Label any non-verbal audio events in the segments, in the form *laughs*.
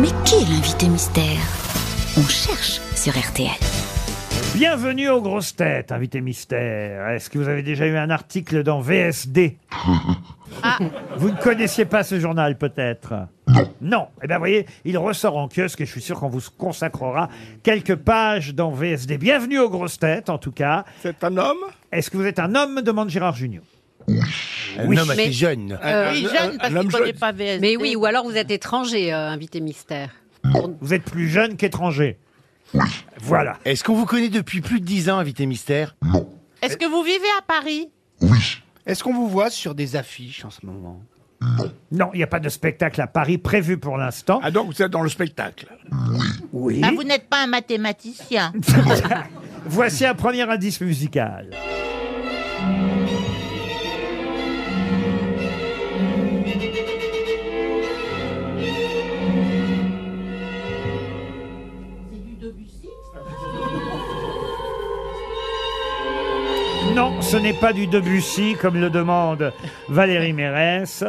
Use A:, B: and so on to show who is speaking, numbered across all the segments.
A: Mais qui est l'invité mystère? On cherche sur RTL.
B: Bienvenue aux grosses têtes, invité mystère. Est-ce que vous avez déjà eu un article dans VSD *laughs* Vous ne connaissiez pas ce journal peut-être? Non. Eh bien, vous voyez, il ressort en kiosque et je suis sûr qu'on vous consacrera quelques pages dans VSD. Bienvenue aux grosses têtes, en tout cas.
C: C'est un homme?
B: Est-ce que vous êtes un homme? demande Gérard Junior.
D: Un
B: Oui.
D: homme assez
E: Mais-
D: jeune.
C: Un-
E: oui,
C: un-
E: jeune, parce qu'il ne connaît pas VSD.
F: Mais oui, ou alors vous êtes étranger, euh, invité mystère.
B: Vous êtes plus jeune qu'étranger. Voilà.
D: Est-ce qu'on vous connaît depuis plus de 10 ans, invité mystère?
E: Est-ce que vous vivez à Paris?
G: Est-ce qu'on vous voit sur des affiches en ce moment?
B: Non, il n'y a pas de spectacle à Paris prévu pour l'instant.
C: Ah donc vous êtes dans le spectacle.
B: Oui.
E: Ah, Vous n'êtes pas un mathématicien. *laughs*
B: Voici un premier indice musical. Non, ce n'est pas du Debussy, comme le demande Valérie Mérès.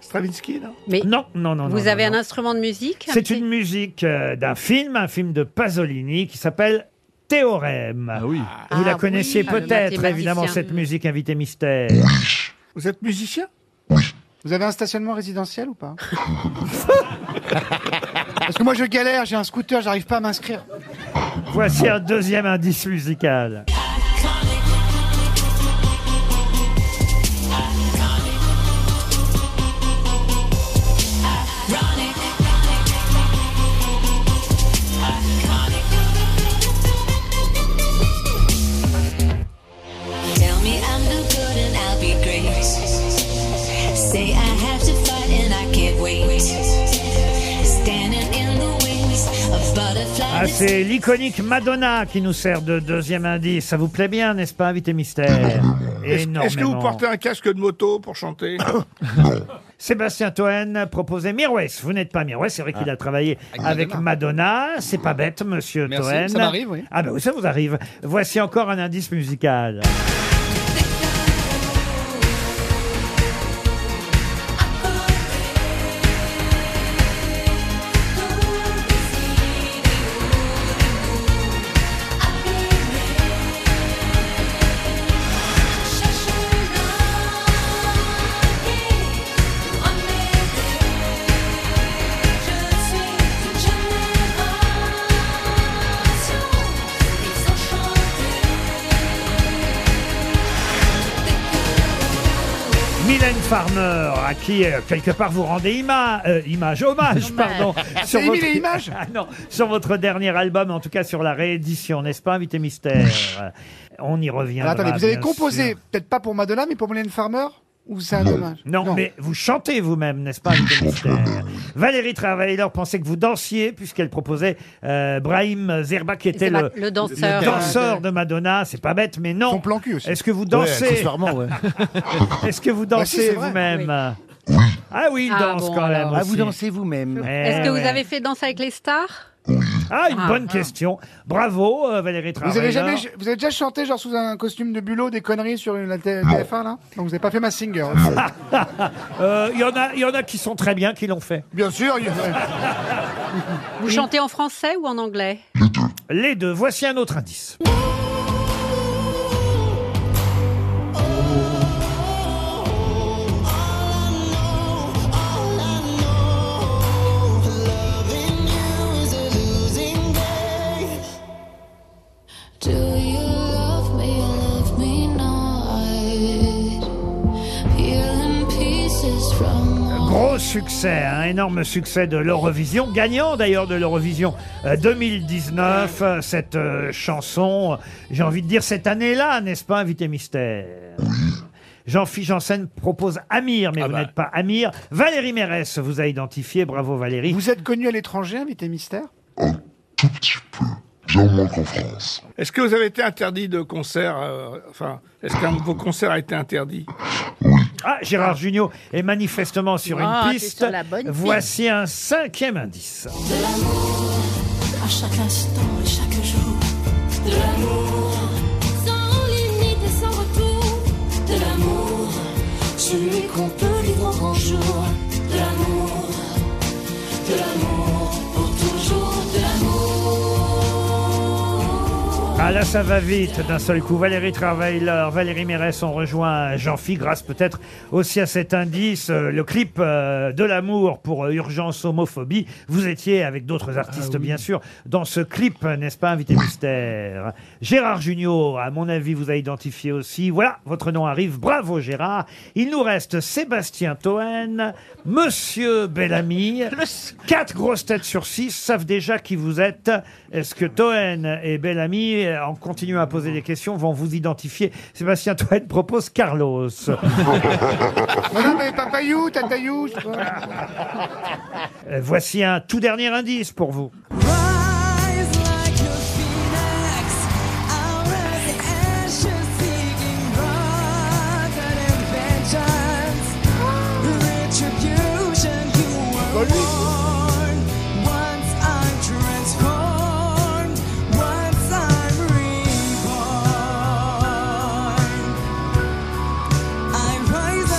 C: Stravinsky, non?
F: Mais
B: Non, non, non.
F: vous
B: non,
F: avez
B: non,
F: un
B: non.
F: instrument de musique
B: C'est une musique euh, d'un film, un film de Pasolini qui s'appelle Théorème. Ah oui. Vous la
F: Ah
B: connaissiez
F: oui, le
B: peut-être,
F: mathématicien.
B: évidemment, cette musique invité mystère.
C: Vous êtes musicien?
G: Vous avez un stationnement résidentiel ou pas? *laughs* Parce que moi je galère, j'ai un scooter, j'arrive pas à m'inscrire.
B: Voici un deuxième indice musical. Ah, c'est l'iconique Madonna qui nous sert de deuxième indice. Ça vous plaît bien, n'est-ce pas, invité mystère
C: Est-ce
B: Énormément.
C: est-ce que vous portez un casque de moto pour chanter *laughs*
B: Sébastien Toen proposait Mirwes. Vous n'êtes pas Mirwes, c'est vrai qu'il a travaillé avec Madonna. C'est pas bête, monsieur
G: Merci,
B: Toen.
G: ça m'arrive, oui.
B: Ah ben oui, ça vous arrive. Voici encore un indice musical. Farmer, à qui euh, quelque part vous rendez ima- euh, image, hommage, pardon, sur
G: C'est Émile et Images *laughs*
B: Ah non, sur votre dernier album, en tout cas sur la réédition, n'est-ce pas, invité mystère? On y revient.
G: Alors, attendez, vous avez composé, peut-être pas pour Madonna, mais pour Mylène Farmer? Ou c'est un hommage
B: Non, mais vous chantez vous-même, n'est-ce pas, invité mystère Valérie Travailer pensait que vous dansiez, puisqu'elle proposait euh, Brahim Zerba, qui était le,
F: le danseur.
B: le danseur de Madonna. C'est pas bête, mais non.
G: Son plan cul aussi.
B: Est-ce que vous dansez. *laughs* Est-ce que vous
G: Bah si,
B: dansez
G: c'est vrai.
B: vous-même Ah oui, il
F: Ah
B: danse
F: bon,
B: quand même.
F: alors.
D: Ah, vous
B: aussi.
D: dansez vous-même.
B: Eh
F: Est-ce que vous
B: ouais.
F: avez fait Danse avec les stars?
B: Ah, une
F: Ah,
B: bonne
F: ah.
B: question. Bravo, euh, Valérie
G: Vous avez jamais, vous avez déjà chanté genre sous un costume de bulot des conneries sur une, la T- TF1 là? Donc vous avez pas fait ma singer. *laughs*
B: Euh, Il y, en a- il y en a qui sont très bien, qui l'ont fait.
G: Bien sûr. il- *laughs*
F: Vous chantez en français ou en anglais?
B: Les deux. Voici un autre indice. Gros succès, un énorme succès de l'Eurovision, gagnant d'ailleurs de l'Eurovision euh, 2019, euh, cette euh, chanson, euh, j'ai envie de dire cette année-là, n'est-ce pas, Invité Mystère? Jean-Philippe Janssen propose Amir, mais
C: Ah
B: vous
C: bah.
B: n'êtes pas Amir. Valérie Mérès vous a identifié, bravo Valérie.
G: Vous êtes connu à l'étranger, invité mystère?
H: Tout petit peu. Bien moins qu'en France.
C: Est-ce que vous avez été interdit de concert euh, Enfin, est-ce qu'un de vos concerts a été interdit?
B: Ah, Gérard Jugnot est manifestement sur
E: Ah,
B: une
E: t'es
B: piste.
E: sur la bonne piste.
B: Voici un cinquième indice.
I: De l'amour à chaque instant et chaque jour. De l'amour sans limite et sans retour. De l'amour, celui qu'on peut vivre en grand jour.
B: Ah là, ça va vite d'un seul coup. Valérie Travailer, Valérie Mérès ont rejoint Jean-Phi grâce peut-être aussi à cet indice, euh, le clip euh, de l'amour pour euh, Urgence Homophobie. Vous étiez avec d'autres artistes, bien sûr, dans ce clip, n'est-ce pas, invité mystère? Gérard Junior, à mon avis, vous a identifié aussi. Voilà, votre nom arrive. Bravo Gérard. Il nous reste Sébastien Toen, Monsieur Bellamy. *laughs* Quatre grosses têtes sur six savent déjà qui vous êtes. Est-ce que Toen et Bellamy, euh, en continuant à poser des questions, vont vous identifier Sébastien Toen propose Carlos.
G: Non, *laughs* non, mais papayou, tatayou, je sais pas.
B: Euh, Voici un tout dernier indice pour vous.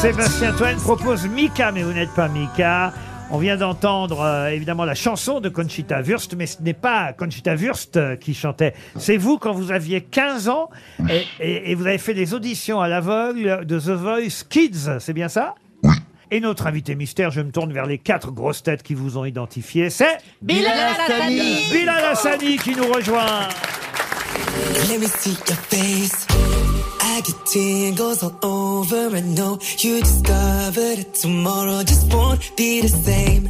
B: Sébastien Toen propose Mika, mais vous n'êtes pas Mika. On vient d'entendre euh, évidemment la chanson de Conchita Wurst, mais ce n'est pas Conchita Wurst euh, qui chantait. C'est vous quand vous aviez 15 ans et, et- et vous avez fait des auditions à l'aveugle de The Voice Kids, c'est bien ça? Et notre invité mystère, je me tourne vers les quatre grosses têtes qui vous ont identifié, c'est
E: Bilal Hassani.
B: Bilal Hassani qui nous rejoint.
J: Let me see your face. I get tingles all over. I know you discovered it tomorrow. Just won't be the same.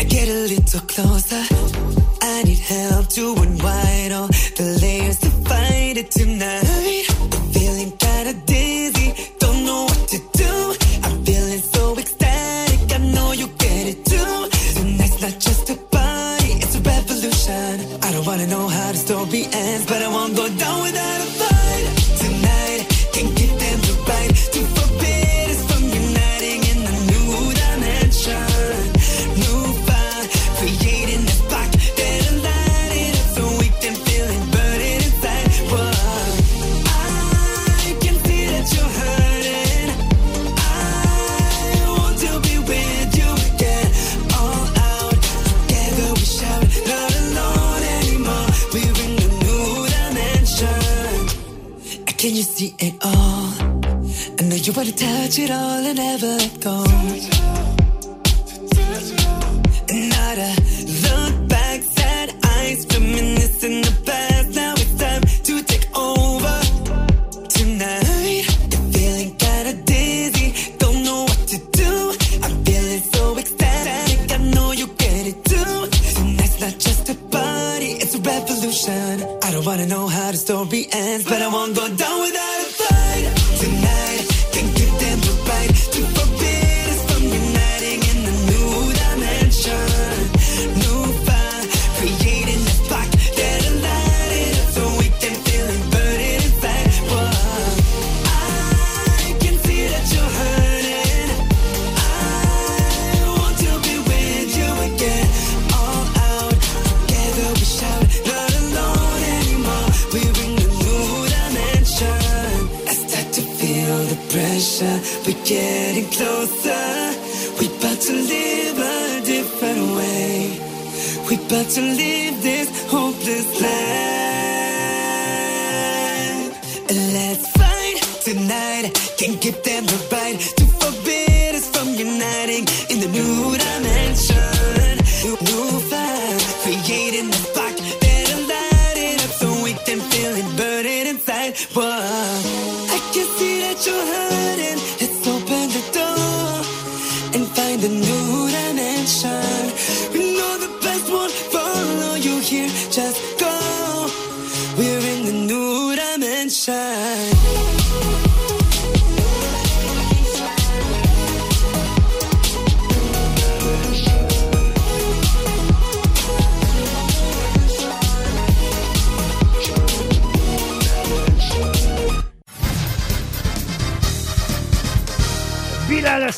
J: I get a little closer. I need help to unwind all the layers to find it tonight. It all and never let go. Getting closer. We about to live a different way. We about to live this hopeless life. Let's fight tonight. Can't give them the right to forbid us from uniting in the new dimension. New, new fire, creating a spark that'll light it up so we can feel it burning inside. Whoa. I can see that you're hurting.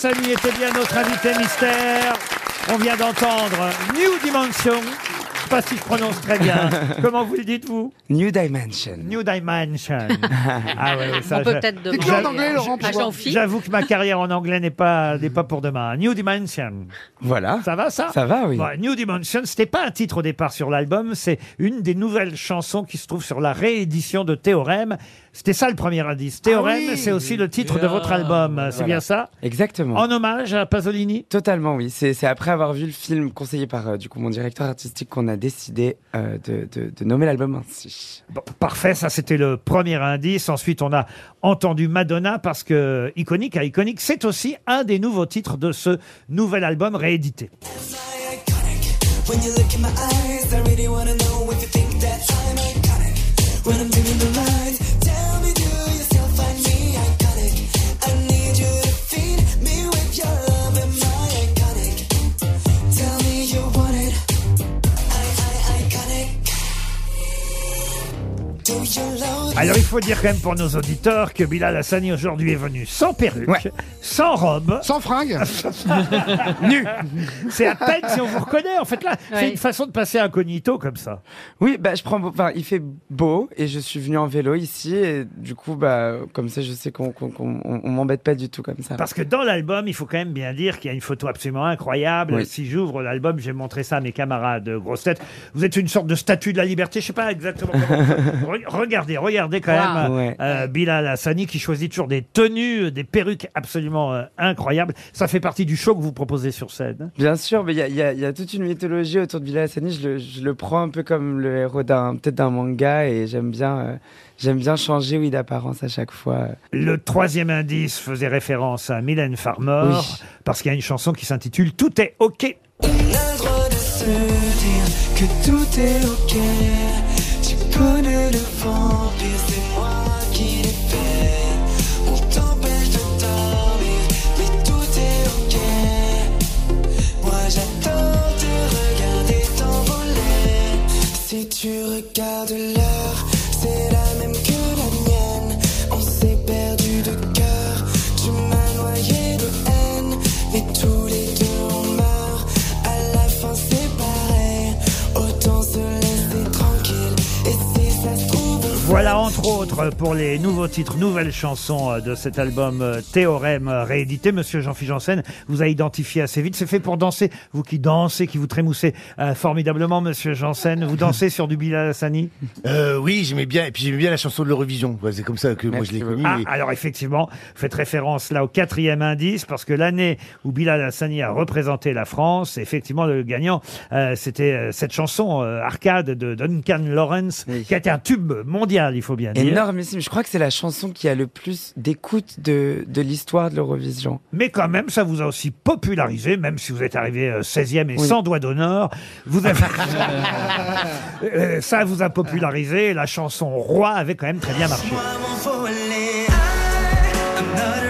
B: Hassani était bien notre invité mystère. On vient d'entendre New Dimension sais pas si je prononce très bien. *laughs* Comment vous le dites, vous
K: New Dimension.
B: New Dimension. *laughs* Ah ouais, ça,
F: On peut peut-être demander
G: Dites-le en anglais, Laurent,
F: à
G: pour voir.
F: Jean-Phi.
B: J'avoue que ma carrière en anglais n'est pas, n'est pas pour demain. New Dimension.
K: Voilà.
B: Ça va, ça
K: Ça va, oui.
B: Bon, New Dimension, c'était pas un titre au départ sur l'album, c'est une des nouvelles chansons qui se trouve sur la réédition de Théorème. C'était ça le premier indice. Théorème,
G: oui.
B: c'est aussi le titre de votre album. C'est
K: Voilà.
B: bien ça
K: Exactement.
B: En hommage à Pasolini
K: Totalement, oui. C'est c'est après avoir vu le film conseillé par euh, du coup mon directeur artistique qu'on a décidé euh, de, de- de nommer l'album ainsi.
B: Bon, parfait, ça c'était le premier indice. Ensuite, on a entendu Madonna parce que Iconique à Iconique, c'est aussi un des nouveaux titres de ce nouvel album réédité.
J: When you look in my eyes, I really wanna know if you think that I'm iconic. When I'm dimming the lights,
B: Alors il faut dire quand même pour nos auditeurs que Bilal Hassani aujourd'hui est venu sans perruque,
K: Ouais.
B: sans robe,
G: Sans fringues. *laughs*
B: nu. C'est à peine si on vous reconnaît. En fait là, c'est
F: Ouais.
B: une façon de passer incognito comme ça.
K: Oui, bah je prends. Enfin, il fait beau et je suis venu en vélo ici et du coup, bah comme ça, je sais qu'on qu'on- qu'on- on- on m'embête pas du tout comme ça.
B: Parce que dans l'album, il faut quand même bien dire qu'il y a une photo absolument incroyable.
K: Oui.
B: Si j'ouvre l'album, j'ai montré ça à mes camarades de grosses têtes. Vous êtes une sorte de statue de la liberté, je sais pas exactement comment. *laughs* Re- regardez, regardez quand
F: Wow.
B: même
K: Ouais.
B: euh, Bilal Hassani qui choisit toujours des tenues, des perruques absolument euh, incroyables. Ça fait partie du show que vous proposez sur scène.
K: Bien sûr, mais il y a, il y a- il y a toute une mythologie autour de Bilal Hassani. Je le, je le prends un peu comme le héros d'un peut-être d'un manga et j'aime bien euh, j'aime bien changer oui d'apparence à chaque fois.
B: Le troisième indice faisait référence à Mylène Farmer,
K: Oui.
B: parce qu'il y a une chanson qui s'intitule Tout est OK.
J: On a le droit de se dire que tout est ok.
B: Entre autres pour les nouveaux titres, nouvelles chansons euh, de cet album euh, Théorème euh, réédité. Monsieur Jean-Philippe Janssen vous a identifié assez vite. C'est fait pour danser. Vous qui dansez, qui vous trémoussez euh, formidablement, Monsieur Janssen. Vous dansez sur du Bilal Hassani?
D: Euh, oui, j'aimais bien. Et puis j'aimais bien la chanson de l'Eurovision. Ouais, c'est comme ça que moi je l'ai connue.
B: Ah,
D: et-
B: alors effectivement, vous faites référence là au quatrième indice, parce que l'année où Bilal Hassani a représenté la France, effectivement, le gagnant, euh, c'était cette chanson euh, Arcade de Duncan Lawrence,
K: Oui.
B: qui a été un tube mondial, il faut bien dire.
K: Énormissime. Je crois que c'est la chanson qui a le plus d'écoute de, de l'histoire de l'Eurovision.
B: Mais quand même, ça vous a aussi popularisé, même si vous êtes arrivé euh, 16e et
K: Oui.
B: sans doigt d'honneur. Vous avez... *laughs* Euh, ça vous a popularisé. La chanson Roi avait quand même très bien marché.
J: I- I'm not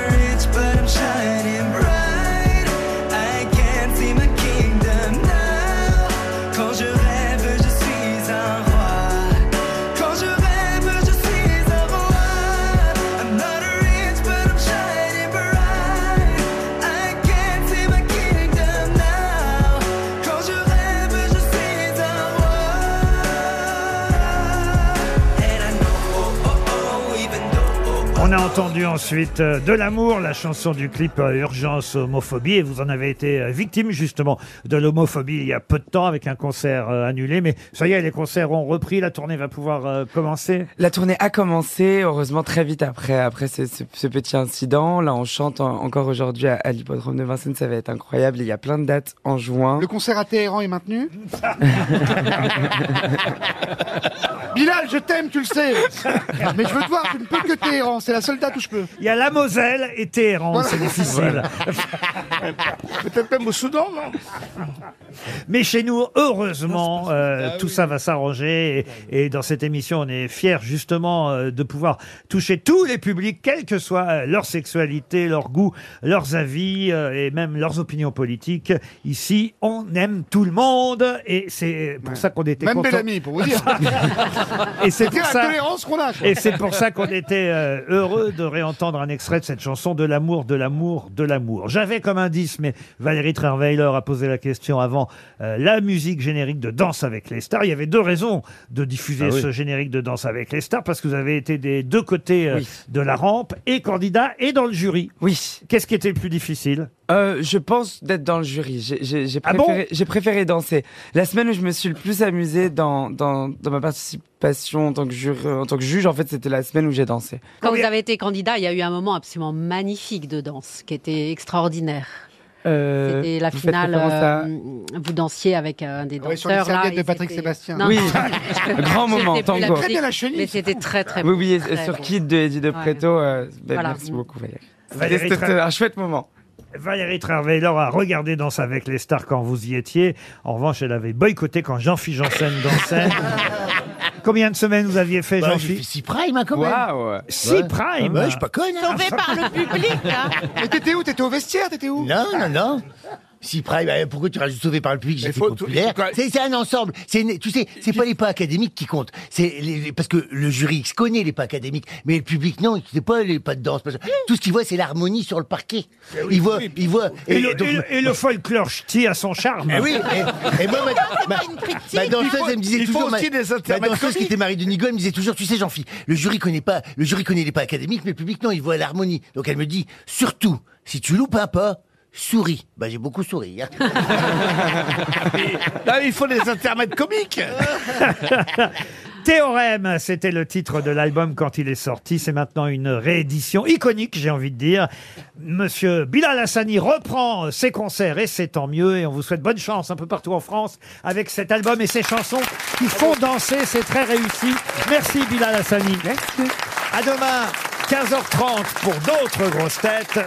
B: On a entendu ensuite euh, De l'amour, la chanson du clip euh, Urgence homophobie, et vous en avez été euh, victime justement de l'homophobie il y a peu de temps avec un concert euh, annulé. Mais ça y est, les concerts ont repris, la tournée va pouvoir euh, commencer.
K: La tournée a commencé, heureusement très vite après, après ce, ce- ce petit incident. Là, on chante en- encore aujourd'hui à, à l'hippodrome de Vincennes, ça va être incroyable. Il y a plein de dates en juin.
G: Le concert à Téhéran est maintenu. *laughs* Bilal, je t'aime, tu le sais. Mais je veux te voir, je ne peux que Téhéran. C'est la seule date où je peux.
B: Il y a la Moselle et Téhéran,
G: Voilà.
B: c'est difficile. *laughs*
C: Peut-être même au Soudan, non
B: Mais chez nous, heureusement, euh, tout ça va s'arranger. Et, et dans cette émission, on est fiers justement euh, de pouvoir toucher tous les publics, quelle que soit euh, leur sexualité, leur goût, leurs avis euh, et même leurs opinions politiques. Ici, on aime tout le monde et c'est pour ça qu'on était
G: Même
B: content-
G: Bellamy, pour vous dire. *laughs*
B: Et c'est
G: C'est
B: pour ça.
G: qu'on a. quoi.
B: Et c'est pour ça qu'on était euh, heureux heureux de réentendre un extrait de cette chanson de l'amour, de l'amour, de l'amour. J'avais comme indice, mais Valérie Trierweiler a posé la question avant, euh, la musique générique de Danse avec les stars. Il y avait deux raisons de diffuser
D: Ah oui.
B: ce générique de Danse avec les stars, parce que vous avez été des deux côtés euh,
K: Oui.
B: de la rampe, et candidat, et dans le jury.
K: Oui.
B: Qu'est-ce qui était le plus difficile?
K: Euh, je pense d'être dans le jury. J'ai- J'ai j'ai
B: Ah bon
K: préféré, j'ai préféré danser. La semaine où je me suis le plus amusé dans, dans, dans ma participation en tant, que jury, en tant que juge, en fait, c'était la semaine où j'ai dansé.
F: Quand vous avez été candidat, il y a eu un moment absolument magnifique de danse qui était extraordinaire.
K: Euh,
F: C'était la finale.
K: à-
F: euh, vous dansiez avec euh, un des
G: Ouais, sur les
F: danseurs là.
G: de Patrick Sébastien.
F: Non,
K: Oui.
F: non, *laughs*
K: Grand moment, tango.
G: Très bien la chenille.
F: Mais c'était très très
K: Oui, oui,
F: très
K: sur
F: bon.
K: Kid de Eddie de
F: Ouais.
K: Preto. euh, ben,
F: Voilà.
K: Merci beaucoup, Valérie. C'était un chouette moment.
B: Valérie Trierweiler a regardé Danse avec les stars quand vous y étiez. En revanche, elle avait boycotté quand Jean-Philippe Janssen *laughs* dansait. Combien de semaines vous aviez fait,
D: Bah, j'ai fait
B: Jean-Philippe
D: 6 prime, hein, quand même.
K: Waouh.
B: Six prime
D: Ouais, je suis pas conne. hein.
E: Sauvé par le public, hein. *laughs*
G: Mais t'étais où? T'étais au vestiaire T'étais où?
D: Non, non, non. Si Prime, euh, pourquoi tu rajoutes sauvé par le public J'ai
C: Mais
D: fait
C: faut-
D: populaire. C'est c'est un ensemble. C'est une- tu sais, c'est pas les pas académiques qui comptent. C'est les- les- parce que le jury X connaît les pas académiques, mais le public non, c'est pas les pas de danse. Parce que Tout ce qu'il voit, c'est l'harmonie sur le parquet. Il voit, il voit.
B: Et, le,
D: donc-
B: et le- et le folklore ch'ti a son charme.
D: Eh oui, et, *laughs* et moi, ma, ma, ma danseuse, elle me disait
C: il faut
D: toujours,
C: aussi
D: ma,
C: des
D: ma
C: intermèdes
D: danseuse qui
C: comiques.
D: était Marie de Nigo, elle me disait toujours, tu sais, Jean-Philippe, le jury connaît pas, le jury connaît les pas académiques, mais le public non, il voit l'harmonie. Donc elle me dit, surtout, si tu loupes un pas, souris. Bah, j'ai beaucoup souri. hein.
C: Là, *laughs* il faut des intermèdes comiques. *laughs*
B: Théorème, c'était le titre de l'album quand il est sorti. C'est maintenant une réédition iconique, j'ai envie de dire. Monsieur Bilal Hassani reprend ses concerts et c'est tant mieux. Et on vous souhaite bonne chance un peu partout en France avec cet album et ces chansons qui font danser. C'est très réussi. Merci Bilal Hassani.
K: Merci.
B: À demain, 15h30 pour d'autres grosses têtes.